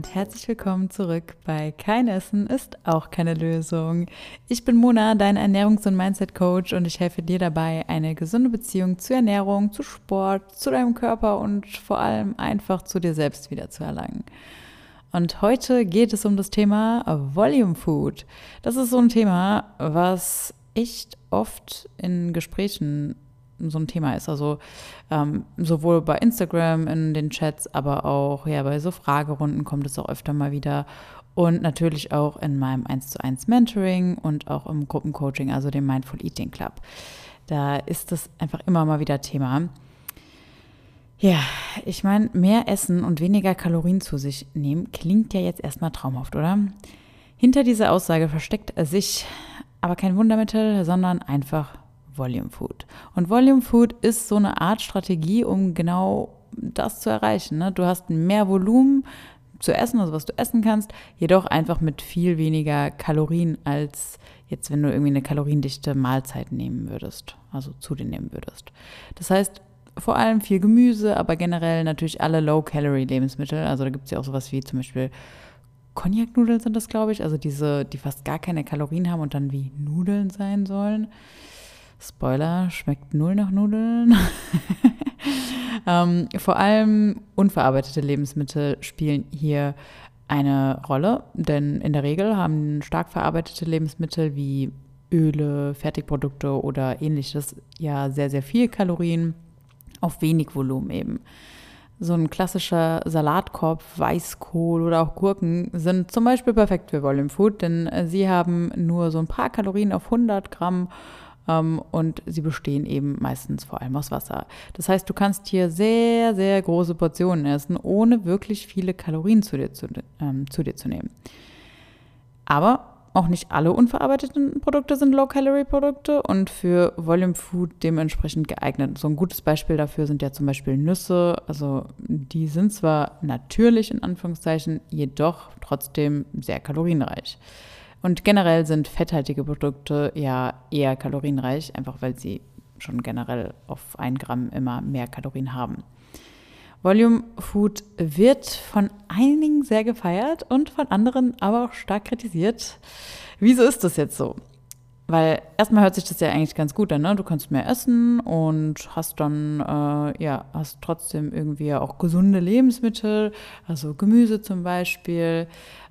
und herzlich willkommen zurück bei Kein Essen ist auch keine Lösung. Ich bin Mona, dein Ernährungs- und Mindset-Coach und ich helfe dir dabei, eine gesunde Beziehung zu Ernährung, zu Sport, zu deinem Körper und vor allem einfach zu dir selbst wieder zu erlangen. Und heute geht es um das Thema Volume Food. Das ist so ein Thema, was echt oft in Gesprächen so ein Thema ist. Also ähm, sowohl bei Instagram in den Chats, aber auch ja bei so Fragerunden kommt es auch öfter mal wieder. Und natürlich auch in meinem 1 zu 1 Mentoring und auch im Gruppencoaching, also dem Mindful Eating Club. Da ist das einfach immer mal wieder Thema. Ja, ich meine, mehr essen und weniger Kalorien zu sich nehmen klingt ja jetzt erstmal traumhaft, oder? Hinter dieser Aussage versteckt sich aber kein Wundermittel, sondern einfach Volume Food. Und Volume Food ist so eine Art Strategie, um genau das zu erreichen. Ne? Du hast mehr Volumen zu essen, also was du essen kannst, jedoch einfach mit viel weniger Kalorien als jetzt, wenn du irgendwie eine kaloriendichte Mahlzeit nehmen würdest, also zu dir nehmen würdest. Das heißt, vor allem viel Gemüse, aber generell natürlich alle Low-Calorie-Lebensmittel. Also da gibt es ja auch sowas wie zum Beispiel Cognac-Nudeln sind das, glaube ich. Also diese, die fast gar keine Kalorien haben und dann wie Nudeln sein sollen. Spoiler, schmeckt null nach Nudeln. ähm, vor allem unverarbeitete Lebensmittel spielen hier eine Rolle, denn in der Regel haben stark verarbeitete Lebensmittel wie Öle, Fertigprodukte oder ähnliches ja sehr, sehr viel Kalorien auf wenig Volumen eben. So ein klassischer Salatkorb, Weißkohl oder auch Gurken sind zum Beispiel perfekt für Volume Food, denn sie haben nur so ein paar Kalorien auf 100 Gramm und sie bestehen eben meistens vor allem aus Wasser. Das heißt, du kannst hier sehr, sehr große Portionen essen, ohne wirklich viele Kalorien zu dir zu, ähm, zu, dir zu nehmen. Aber auch nicht alle unverarbeiteten Produkte sind Low-Calorie-Produkte und für Volume Food dementsprechend geeignet. So ein gutes Beispiel dafür sind ja zum Beispiel Nüsse. Also die sind zwar natürlich in Anführungszeichen, jedoch trotzdem sehr kalorienreich. Und generell sind fetthaltige Produkte ja eher kalorienreich, einfach weil sie schon generell auf ein Gramm immer mehr Kalorien haben. Volume Food wird von einigen sehr gefeiert und von anderen aber auch stark kritisiert. Wieso ist das jetzt so? Weil erstmal hört sich das ja eigentlich ganz gut an, ne? Du kannst mehr essen und hast dann, äh, ja, hast trotzdem irgendwie auch gesunde Lebensmittel, also Gemüse zum Beispiel.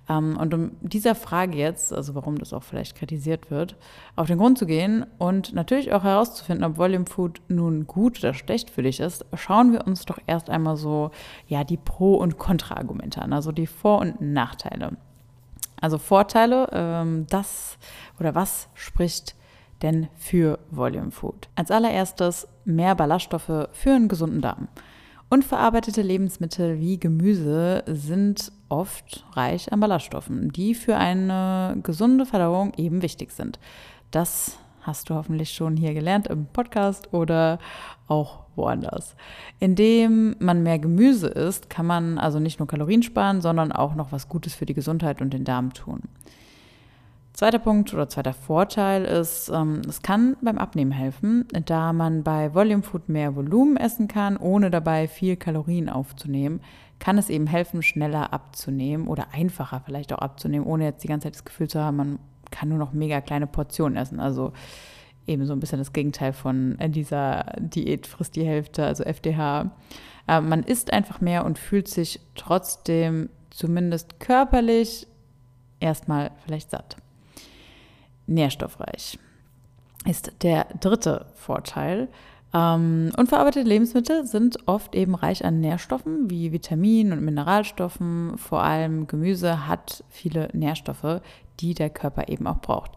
Ähm, und um dieser Frage jetzt, also warum das auch vielleicht kritisiert wird, auf den Grund zu gehen und natürlich auch herauszufinden, ob Volume Food nun gut oder schlecht für dich ist, schauen wir uns doch erst einmal so, ja, die Pro- und Kontra-Argumente an, also die Vor- und Nachteile. Also Vorteile, ähm, das oder was spricht denn für Volume Food? Als allererstes mehr Ballaststoffe für einen gesunden Darm. Unverarbeitete Lebensmittel wie Gemüse sind oft reich an Ballaststoffen, die für eine gesunde Verdauung eben wichtig sind. Das hast du hoffentlich schon hier gelernt im Podcast oder auch woanders. Indem man mehr Gemüse isst, kann man also nicht nur Kalorien sparen, sondern auch noch was Gutes für die Gesundheit und den Darm tun. Zweiter Punkt oder zweiter Vorteil ist, ähm, es kann beim Abnehmen helfen, da man bei Volume Food mehr Volumen essen kann, ohne dabei viel Kalorien aufzunehmen, kann es eben helfen, schneller abzunehmen oder einfacher vielleicht auch abzunehmen, ohne jetzt die ganze Zeit das Gefühl zu haben, man kann nur noch mega kleine Portionen essen. Also eben so ein bisschen das Gegenteil von dieser Diät frisst die Hälfte, also FDH. Äh, man isst einfach mehr und fühlt sich trotzdem zumindest körperlich erstmal vielleicht satt nährstoffreich. Ist der dritte Vorteil. Ähm, unverarbeitete Lebensmittel sind oft eben reich an Nährstoffen wie Vitaminen und Mineralstoffen. Vor allem Gemüse hat viele Nährstoffe, die der Körper eben auch braucht.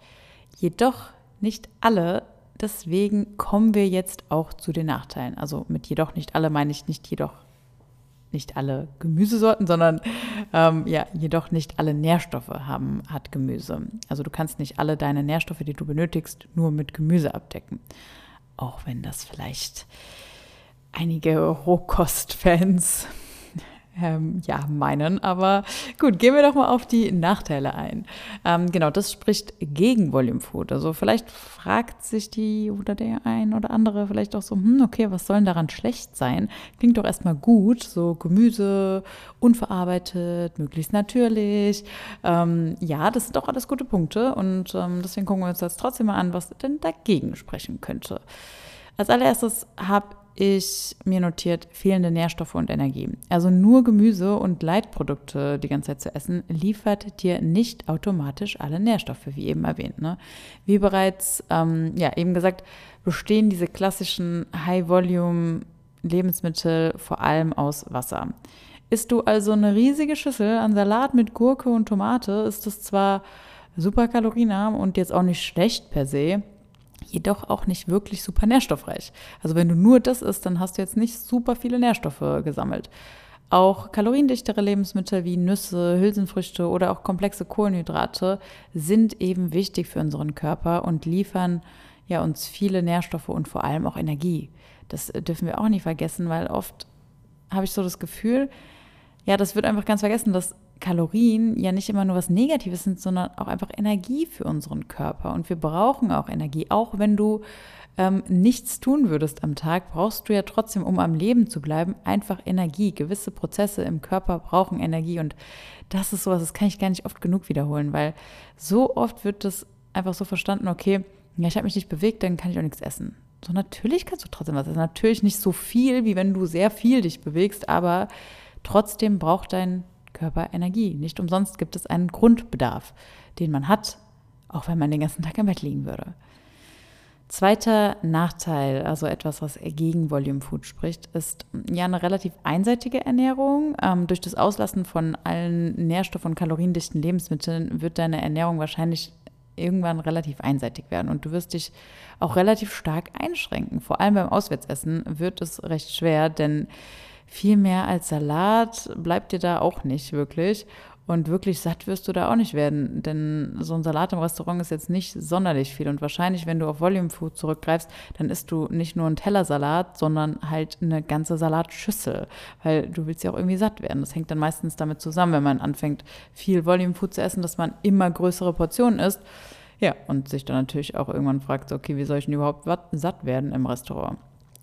Jedoch nicht alle. Deswegen kommen wir jetzt auch zu den Nachteilen. Also mit jedoch nicht alle meine ich nicht jedoch nicht alle Gemüsesorten, sondern ähm, ja, jedoch nicht alle Nährstoffe haben, hat Gemüse. Also du kannst nicht alle deine Nährstoffe, die du benötigst, nur mit Gemüse abdecken. Auch wenn das vielleicht einige Rohkostfans ähm, ja, meinen. Aber gut, gehen wir doch mal auf die Nachteile ein. Ähm, genau, das spricht gegen Volume Food. Also vielleicht fragt sich die oder der ein oder andere vielleicht auch so, hm, okay, was soll denn daran schlecht sein? Klingt doch erstmal gut, so Gemüse, unverarbeitet, möglichst natürlich. Ähm, ja, das sind doch alles gute Punkte und ähm, deswegen gucken wir uns jetzt trotzdem mal an, was denn dagegen sprechen könnte. Als allererstes habe ich mir notiert fehlende Nährstoffe und Energie. Also nur Gemüse und Leitprodukte die ganze Zeit zu essen, liefert dir nicht automatisch alle Nährstoffe, wie eben erwähnt. Ne? Wie bereits ähm, ja, eben gesagt, bestehen diese klassischen High-Volume-Lebensmittel vor allem aus Wasser. Isst du also eine riesige Schüssel an Salat mit Gurke und Tomate, ist es zwar super kalorienarm und jetzt auch nicht schlecht per se, jedoch auch nicht wirklich super nährstoffreich. Also wenn du nur das isst, dann hast du jetzt nicht super viele Nährstoffe gesammelt. Auch kaloriendichtere Lebensmittel wie Nüsse, Hülsenfrüchte oder auch komplexe Kohlenhydrate sind eben wichtig für unseren Körper und liefern ja uns viele Nährstoffe und vor allem auch Energie. Das dürfen wir auch nicht vergessen, weil oft habe ich so das Gefühl, ja, das wird einfach ganz vergessen, dass Kalorien ja nicht immer nur was Negatives sind, sondern auch einfach Energie für unseren Körper. Und wir brauchen auch Energie. Auch wenn du ähm, nichts tun würdest am Tag, brauchst du ja trotzdem, um am Leben zu bleiben, einfach Energie. Gewisse Prozesse im Körper brauchen Energie. Und das ist sowas, das kann ich gar nicht oft genug wiederholen, weil so oft wird das einfach so verstanden, okay, ja, ich habe mich nicht bewegt, dann kann ich auch nichts essen. So, natürlich kannst du trotzdem was essen. Natürlich nicht so viel, wie wenn du sehr viel dich bewegst, aber trotzdem braucht dein Körper Energie. Nicht umsonst gibt es einen Grundbedarf, den man hat, auch wenn man den ganzen Tag im Bett liegen würde. Zweiter Nachteil, also etwas, was gegen Volume Food spricht, ist ja eine relativ einseitige Ernährung. Ähm, durch das Auslassen von allen nährstoff- und kaloriendichten Lebensmitteln wird deine Ernährung wahrscheinlich irgendwann relativ einseitig werden und du wirst dich auch relativ stark einschränken. Vor allem beim Auswärtsessen wird es recht schwer, denn viel mehr als Salat bleibt dir da auch nicht wirklich. Und wirklich satt wirst du da auch nicht werden, denn so ein Salat im Restaurant ist jetzt nicht sonderlich viel. Und wahrscheinlich, wenn du auf Volume Food zurückgreifst, dann isst du nicht nur einen Teller Salat, sondern halt eine ganze Salatschüssel, weil du willst ja auch irgendwie satt werden. Das hängt dann meistens damit zusammen, wenn man anfängt, viel Volume Food zu essen, dass man immer größere Portionen isst. Ja, und sich dann natürlich auch irgendwann fragt, okay, wie soll ich denn überhaupt satt werden im Restaurant?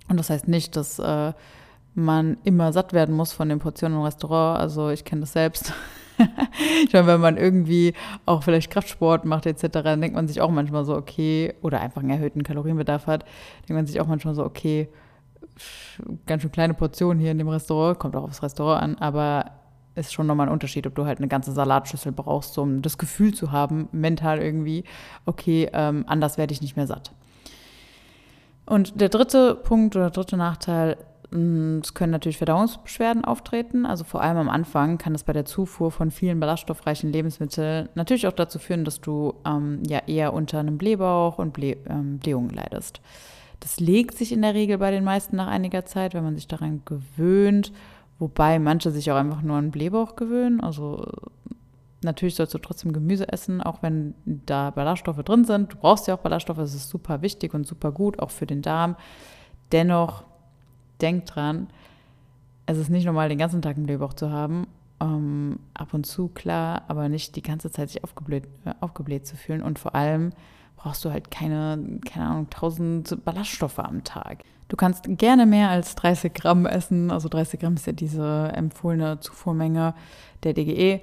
Und das heißt nicht, dass äh, man immer satt werden muss von den Portionen im Restaurant. Also ich kenne das selbst. ich meine, wenn man irgendwie auch vielleicht Kraftsport macht etc., dann denkt man sich auch manchmal so, okay, oder einfach einen erhöhten Kalorienbedarf hat, denkt man sich auch manchmal so, okay, ganz schön kleine Portionen hier in dem Restaurant, kommt auch aufs Restaurant an, aber ist schon nochmal ein Unterschied, ob du halt eine ganze Salatschüssel brauchst, um das Gefühl zu haben, mental irgendwie, okay, ähm, anders werde ich nicht mehr satt. Und der dritte Punkt oder dritte Nachteil es können natürlich Verdauungsbeschwerden auftreten. Also vor allem am Anfang kann es bei der Zufuhr von vielen ballaststoffreichen Lebensmitteln natürlich auch dazu führen, dass du ähm, ja eher unter einem Blähbauch und Blä ähm, Blähungen leidest. Das legt sich in der Regel bei den meisten nach einiger Zeit, wenn man sich daran gewöhnt. Wobei manche sich auch einfach nur an Blähbauch gewöhnen. Also natürlich sollst du trotzdem Gemüse essen, auch wenn da Ballaststoffe drin sind. Du brauchst ja auch Ballaststoffe, das ist super wichtig und super gut, auch für den Darm. Dennoch denkt dran, es ist nicht normal, den ganzen Tag einen Blähbauch zu haben. Ähm, ab und zu, klar, aber nicht die ganze Zeit sich aufgebläht, äh, aufgebläht zu fühlen. Und vor allem brauchst du halt keine, keine Ahnung, 1000 Ballaststoffe am Tag. Du kannst gerne mehr als 30 Gramm essen. Also 30 Gramm ist ja diese empfohlene Zufuhrmenge der DGE.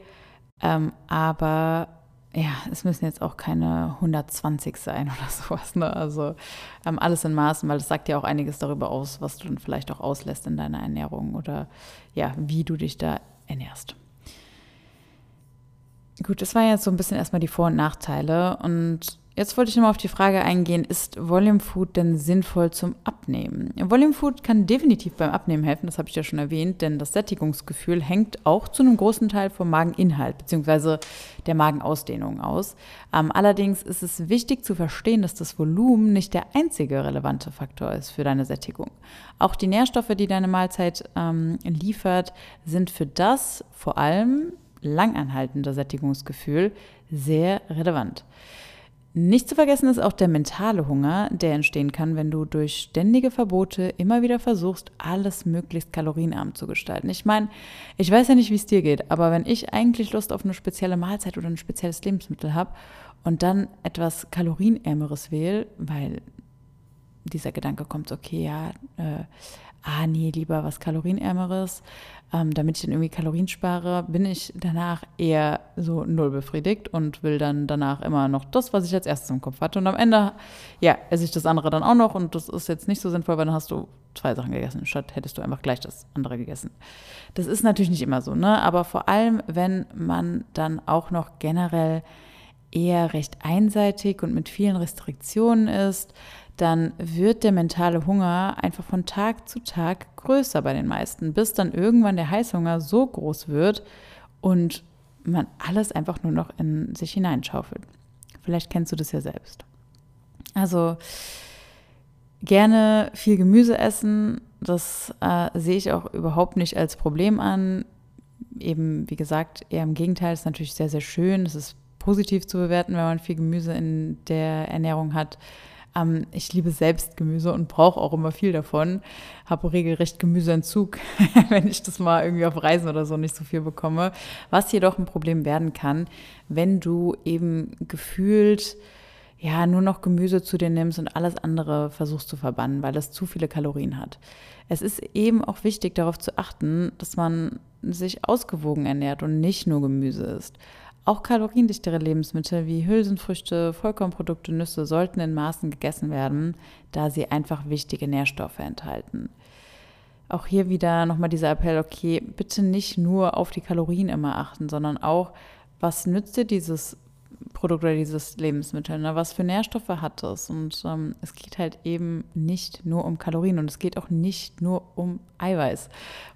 Ähm, aber ja, es müssen jetzt auch keine 120 sein oder sowas. Ne? Also ähm, alles in Maßen, weil es sagt ja auch einiges darüber aus, was du dann vielleicht auch auslässt in deiner Ernährung oder ja, wie du dich da ernährst. Gut, das waren jetzt so ein bisschen erstmal die Vor- und Nachteile und Jetzt wollte ich nochmal auf die Frage eingehen, ist Volume Food denn sinnvoll zum Abnehmen? Volume Food kann definitiv beim Abnehmen helfen, das habe ich ja schon erwähnt, denn das Sättigungsgefühl hängt auch zu einem großen Teil vom Mageninhalt bzw. der Magenausdehnung aus. Ähm, allerdings ist es wichtig zu verstehen, dass das Volumen nicht der einzige relevante Faktor ist für deine Sättigung. Auch die Nährstoffe, die deine Mahlzeit ähm, liefert, sind für das vor allem langanhaltende Sättigungsgefühl sehr relevant. Nicht zu vergessen ist auch der mentale Hunger, der entstehen kann, wenn du durch ständige Verbote immer wieder versuchst, alles möglichst kalorienarm zu gestalten. Ich meine, ich weiß ja nicht, wie es dir geht, aber wenn ich eigentlich Lust auf eine spezielle Mahlzeit oder ein spezielles Lebensmittel habe und dann etwas kalorienärmeres wähle, weil dieser Gedanke kommt, okay, ja, äh, ah nee, lieber was kalorienärmeres, ähm, damit ich dann irgendwie Kalorien spare, bin ich danach eher so null befriedigt und will dann danach immer noch das, was ich als erstes im Kopf hatte. Und am Ende, ja, esse ich das andere dann auch noch und das ist jetzt nicht so sinnvoll, weil dann hast du zwei Sachen gegessen, statt hättest du einfach gleich das andere gegessen. Das ist natürlich nicht immer so, ne? Aber vor allem, wenn man dann auch noch generell eher recht einseitig und mit vielen Restriktionen ist, dann wird der mentale Hunger einfach von Tag zu Tag größer bei den meisten, bis dann irgendwann der Heißhunger so groß wird und man alles einfach nur noch in sich hineinschaufelt. Vielleicht kennst du das ja selbst. Also gerne viel Gemüse essen, das äh, sehe ich auch überhaupt nicht als Problem an. Eben, wie gesagt, eher im Gegenteil, ist natürlich sehr, sehr schön. Es ist positiv zu bewerten, wenn man viel Gemüse in der Ernährung hat. Ähm, ich liebe selbst Gemüse und brauche auch immer viel davon. Habe regelrecht Gemüseentzug, wenn ich das mal irgendwie auf Reisen oder so nicht so viel bekomme. Was jedoch ein Problem werden kann, wenn du eben gefühlt ja nur noch Gemüse zu dir nimmst und alles andere versuchst zu verbannen, weil es zu viele Kalorien hat. Es ist eben auch wichtig darauf zu achten, dass man sich ausgewogen ernährt und nicht nur Gemüse isst. Auch kaloriendichtere Lebensmittel wie Hülsenfrüchte, Vollkornprodukte, Nüsse sollten in Maßen gegessen werden, da sie einfach wichtige Nährstoffe enthalten. Auch hier wieder nochmal dieser Appell, okay, bitte nicht nur auf die Kalorien immer achten, sondern auch, was nützt dir dieses Produkt oder dieses Lebensmittel? Ne? Was für Nährstoffe hat es? Und ähm, es geht halt eben nicht nur um Kalorien und es geht auch nicht nur um Eiweiß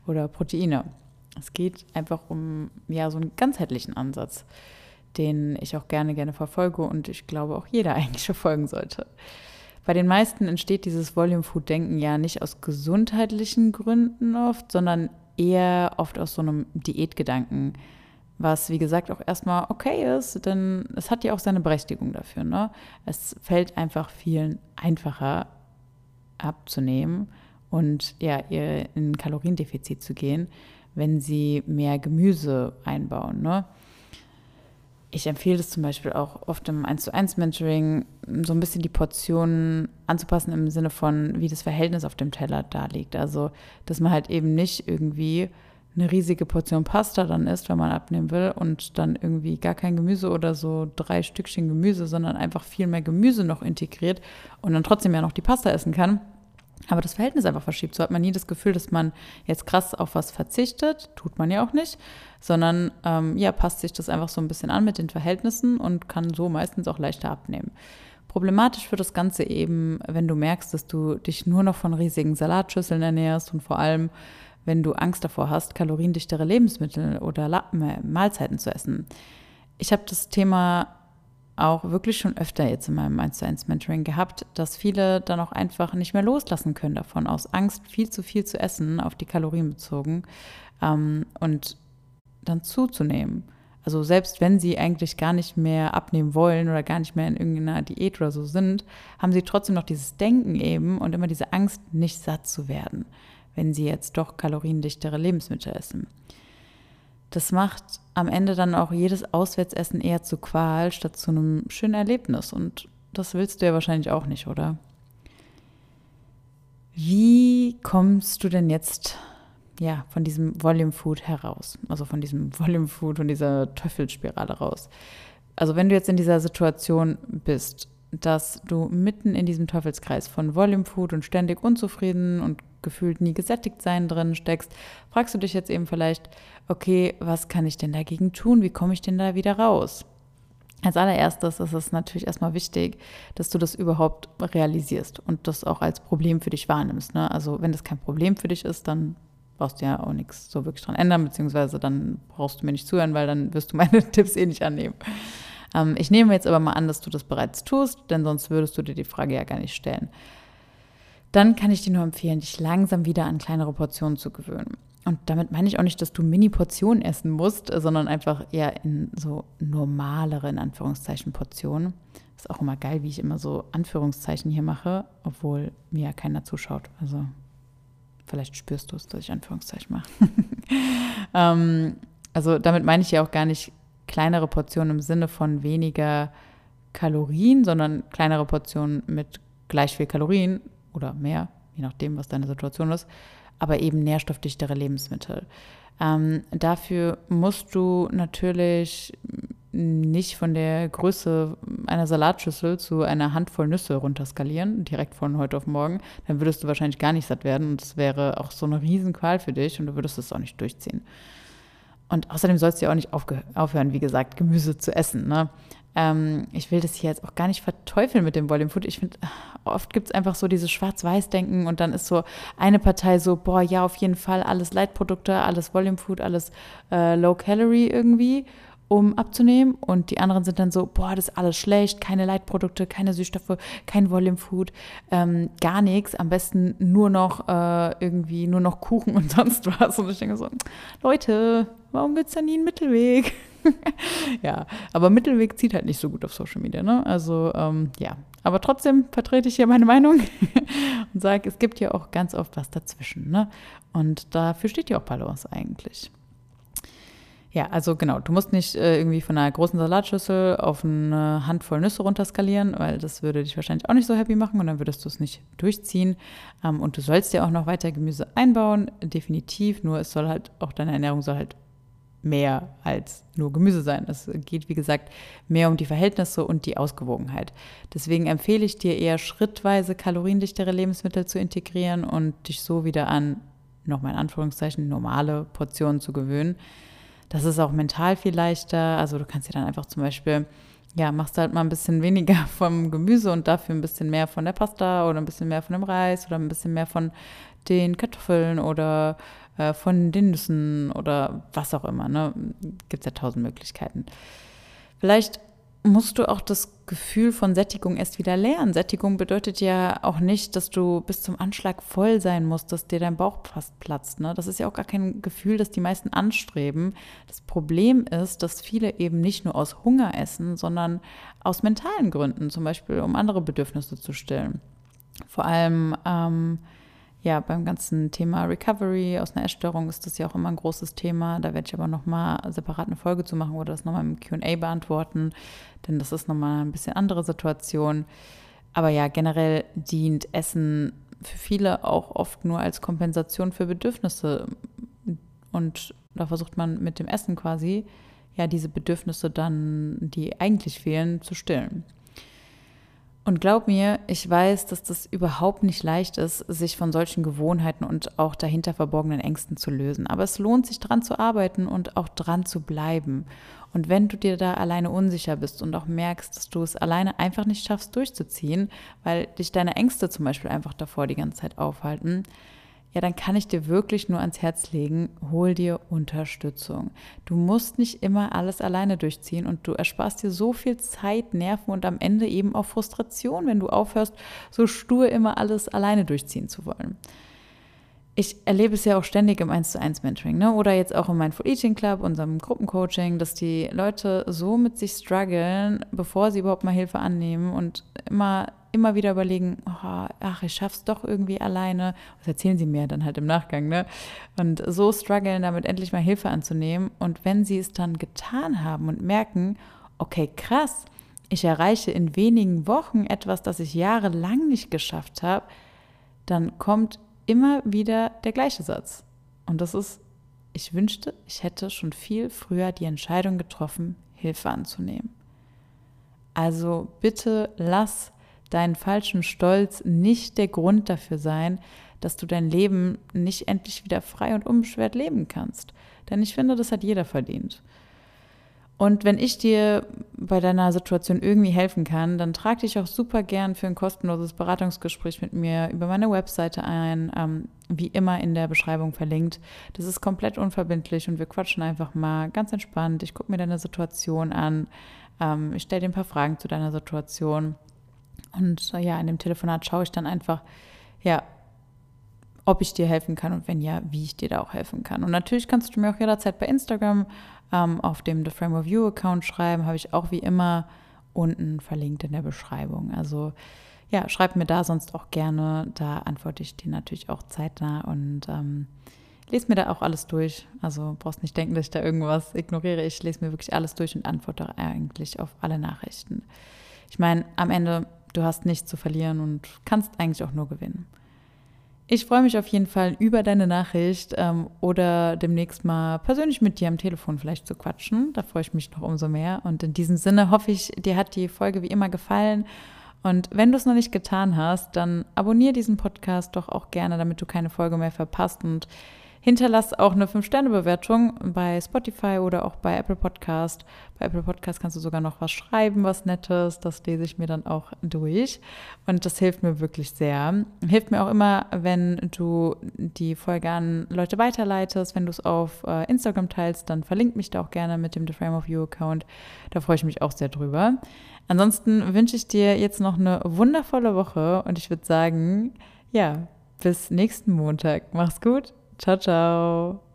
oder Proteine. Es geht einfach um ja so einen ganzheitlichen Ansatz, den ich auch gerne, gerne verfolge und ich glaube auch jeder eigentlich verfolgen sollte. Bei den meisten entsteht dieses Volume Food Denken ja nicht aus gesundheitlichen Gründen oft, sondern eher oft aus so einem Diätgedanken, was wie gesagt auch erstmal okay ist, denn es hat ja auch seine Berechtigung dafür. Ne? Es fällt einfach vielen einfacher abzunehmen und ja, in Kaloriendefizit zu gehen, wenn sie mehr Gemüse einbauen. Ne? Ich empfehle es zum Beispiel auch oft im 1 zu 1 Mentoring, so ein bisschen die Portionen anzupassen im Sinne von, wie das Verhältnis auf dem Teller da liegt. Also, dass man halt eben nicht irgendwie eine riesige Portion Pasta dann isst, wenn man abnehmen will und dann irgendwie gar kein Gemüse oder so drei Stückchen Gemüse, sondern einfach viel mehr Gemüse noch integriert und dann trotzdem ja noch die Pasta essen kann aber das Verhältnis einfach verschiebt. So hat man nie das Gefühl, dass man jetzt krass auf was verzichtet, tut man ja auch nicht, sondern ähm, ja, passt sich das einfach so ein bisschen an mit den Verhältnissen und kann so meistens auch leichter abnehmen. Problematisch wird das Ganze eben, wenn du merkst, dass du dich nur noch von riesigen Salatschüsseln ernährst und vor allem, wenn du Angst davor hast, kaloriendichtere Lebensmittel oder Mahlzeiten zu essen. Ich habe das Thema auch wirklich schon öfter jetzt in meinem 1 zu 1 Mentoring gehabt, dass viele dann auch einfach nicht mehr loslassen können davon, aus Angst viel zu viel zu essen, auf die Kalorien bezogen ähm, und dann zuzunehmen. Also selbst wenn sie eigentlich gar nicht mehr abnehmen wollen oder gar nicht mehr in irgendeiner Diät oder so sind, haben sie trotzdem noch dieses Denken eben und immer diese Angst, nicht satt zu werden, wenn sie jetzt doch kaloriendichtere Lebensmittel essen das macht am Ende dann auch jedes Auswärtsessen eher zu Qual statt zu einem schönen Erlebnis. Und das willst du ja wahrscheinlich auch nicht, oder? Wie kommst du denn jetzt ja, von diesem Volume Food heraus? Also von diesem Volume Food, von dieser Teufelsspirale raus. Also wenn du jetzt in dieser Situation bist, dass du mitten in diesem Teufelskreis von Volume Food und ständig unzufrieden und gefühlt nie gesättigt sein drin steckst, fragst du dich jetzt eben vielleicht, okay, was kann ich denn dagegen tun? Wie komme ich denn da wieder raus? Als allererstes ist es natürlich erstmal wichtig, dass du das überhaupt realisierst und das auch als Problem für dich wahrnimmst. Ne? Also wenn das kein Problem für dich ist, dann brauchst du ja auch nichts so wirklich dran ändern, beziehungsweise dann brauchst du mir nicht zuhören, weil dann wirst du meine Tipps eh nicht annehmen. Ähm, ich nehme jetzt aber mal an, dass du das bereits tust, denn sonst würdest du dir die Frage ja gar nicht stellen dann kann ich dir nur empfehlen, dich langsam wieder an kleinere Portionen zu gewöhnen. Und damit meine ich auch nicht, dass du Mini-Portionen essen musst, sondern einfach eher in so normalere, in Anführungszeichen, Portionen. Ist auch immer geil, wie ich immer so Anführungszeichen hier mache, obwohl mir ja keiner zuschaut. Also vielleicht spürst du es, dass ich Anführungszeichen mache. ähm, also damit meine ich ja auch gar nicht kleinere Portionen im Sinne von weniger Kalorien, sondern kleinere Portionen mit gleich viel Kalorien oder mehr, je nachdem, was deine Situation ist, aber eben nährstoffdichtere Lebensmittel. Ähm, dafür musst du natürlich nicht von der Größe einer Salatschüssel zu einer Handvoll Nüsse runterskalieren, direkt von heute auf morgen, dann würdest du wahrscheinlich gar nicht satt werden und es wäre auch so eine Riesenqual für dich und du würdest es auch nicht durchziehen. Und außerdem sollst du ja auch nicht aufhören, wie gesagt, Gemüse zu essen. Ne? Ähm, ich will das hier jetzt auch gar nicht verteufeln mit dem Volume Food. Ich finde, oft gibt es einfach so dieses Schwarz-Weiß-Denken und dann ist so eine Partei so, boah, ja, auf jeden Fall alles Leitprodukte, alles Volume Food, alles äh, Low Calorie irgendwie um abzunehmen. Und die anderen sind dann so, boah, das ist alles schlecht, keine Leitprodukte, keine Süßstoffe, kein Volume Food, ähm, gar nichts. Am besten nur noch äh, irgendwie, nur noch Kuchen und sonst was. Und ich denke so, Leute, warum gibt es da nie einen Mittelweg? ja, aber Mittelweg zieht halt nicht so gut auf Social Media, ne? Also, ähm, ja. Aber trotzdem vertrete ich hier meine Meinung und sage, es gibt ja auch ganz oft was dazwischen, ne? Und dafür steht ja auch Balance eigentlich. Ja, also genau, du musst nicht äh, irgendwie von einer großen Salatschüssel auf eine Handvoll Nüsse runterskalieren, weil das würde dich wahrscheinlich auch nicht so happy machen und dann würdest du es nicht durchziehen. Ähm, und du sollst ja auch noch weiter Gemüse einbauen, definitiv, nur es soll halt, auch deine Ernährung soll halt mehr als nur Gemüse sein. Es geht, wie gesagt, mehr um die Verhältnisse und die Ausgewogenheit. Deswegen empfehle ich dir eher schrittweise kaloriendichtere Lebensmittel zu integrieren und dich so wieder an, nochmal in Anführungszeichen, normale Portionen zu gewöhnen das ist auch mental viel leichter. Also du kannst dir dann einfach zum Beispiel, ja, machst halt mal ein bisschen weniger vom Gemüse und dafür ein bisschen mehr von der Pasta oder ein bisschen mehr von dem Reis oder ein bisschen mehr von den Kartoffeln oder äh, von den Nüssen oder was auch immer. Ne? Gibt es ja tausend Möglichkeiten. Vielleicht musst du auch das Gefühl von Sättigung erst wieder lernen. Sättigung bedeutet ja auch nicht, dass du bis zum Anschlag voll sein musst, dass dir dein Bauch fast platzt. Ne? Das ist ja auch gar kein Gefühl, das die meisten anstreben. Das Problem ist, dass viele eben nicht nur aus Hunger essen, sondern aus mentalen Gründen, zum Beispiel um andere Bedürfnisse zu stillen. Vor allem ähm, ja, beim ganzen Thema Recovery aus einer Essstörung ist das ja auch immer ein großes Thema. Da werde ich aber nochmal separat eine Folge zu machen oder das nochmal im QA beantworten, denn das ist nochmal ein bisschen andere Situation. Aber ja, generell dient Essen für viele auch oft nur als Kompensation für Bedürfnisse. Und da versucht man mit dem Essen quasi ja diese Bedürfnisse dann, die eigentlich fehlen, zu stillen. Und glaub mir, ich weiß, dass das überhaupt nicht leicht ist, sich von solchen Gewohnheiten und auch dahinter verborgenen Ängsten zu lösen. Aber es lohnt sich dran zu arbeiten und auch dran zu bleiben. Und wenn du dir da alleine unsicher bist und auch merkst, dass du es alleine einfach nicht schaffst durchzuziehen, weil dich deine Ängste zum Beispiel einfach davor die ganze Zeit aufhalten, ja, dann kann ich dir wirklich nur ans Herz legen, hol dir Unterstützung. Du musst nicht immer alles alleine durchziehen und du ersparst dir so viel Zeit, Nerven und am Ende eben auch Frustration, wenn du aufhörst, so stur immer alles alleine durchziehen zu wollen. Ich erlebe es ja auch ständig im 1 zu 1 Mentoring, ne? Oder jetzt auch in meinem Full Eating Club, unserem Gruppencoaching, dass die Leute so mit sich strugglen, bevor sie überhaupt mal Hilfe annehmen und immer immer wieder überlegen, oh, ach, ich schaff's doch irgendwie alleine. Das erzählen sie mir dann halt im Nachgang, ne? Und so strugglen, damit endlich mal Hilfe anzunehmen. Und wenn sie es dann getan haben und merken, okay, krass, ich erreiche in wenigen Wochen etwas, das ich jahrelang nicht geschafft habe, dann kommt immer wieder der gleiche Satz. Und das ist, ich wünschte, ich hätte schon viel früher die Entscheidung getroffen, Hilfe anzunehmen. Also bitte lass deinen falschen Stolz nicht der Grund dafür sein, dass du dein Leben nicht endlich wieder frei und unbeschwert leben kannst. Denn ich finde, das hat jeder verdient. Und wenn ich dir bei deiner Situation irgendwie helfen kann, dann trag dich auch super gern für ein kostenloses Beratungsgespräch mit mir über meine Webseite ein, ähm, wie immer in der Beschreibung verlinkt. Das ist komplett unverbindlich und wir quatschen einfach mal ganz entspannt. Ich gucke mir deine Situation an, ähm, ich stelle dir ein paar Fragen zu deiner Situation und ja, in dem Telefonat schaue ich dann einfach, ja, ob ich dir helfen kann und wenn ja, wie ich dir da auch helfen kann. Und natürlich kannst du mir auch jederzeit bei Instagram ähm, auf dem The Frame of You Account schreiben, habe ich auch wie immer unten verlinkt in der Beschreibung. Also ja, schreib mir da sonst auch gerne. Da antworte ich dir natürlich auch zeitnah und ähm, lese mir da auch alles durch. Also brauchst nicht denken, dass ich da irgendwas ignoriere. Ich lese mir wirklich alles durch und antworte eigentlich auf alle Nachrichten. Ich meine, am Ende, du hast nichts zu verlieren und kannst eigentlich auch nur gewinnen. Ich freue mich auf jeden Fall über deine Nachricht ähm, oder demnächst mal persönlich mit dir am Telefon vielleicht zu quatschen. Da freue ich mich noch umso mehr. Und in diesem Sinne hoffe ich, dir hat die Folge wie immer gefallen. Und wenn du es noch nicht getan hast, dann abonniere diesen Podcast doch auch gerne, damit du keine Folge mehr verpasst und Hinterlass auch eine 5-Sterne-Bewertung bei Spotify oder auch bei Apple Podcast. Bei Apple Podcast kannst du sogar noch was schreiben, was Nettes. Das lese ich mir dann auch durch. Und das hilft mir wirklich sehr. Hilft mir auch immer, wenn du die Folge an Leute weiterleitest. Wenn du es auf äh, Instagram teilst, dann verlink mich da auch gerne mit dem The Frame of You Account. Da freue ich mich auch sehr drüber. Ansonsten wünsche ich dir jetzt noch eine wundervolle Woche und ich würde sagen, ja, bis nächsten Montag. Mach's gut. Ciao, ciao.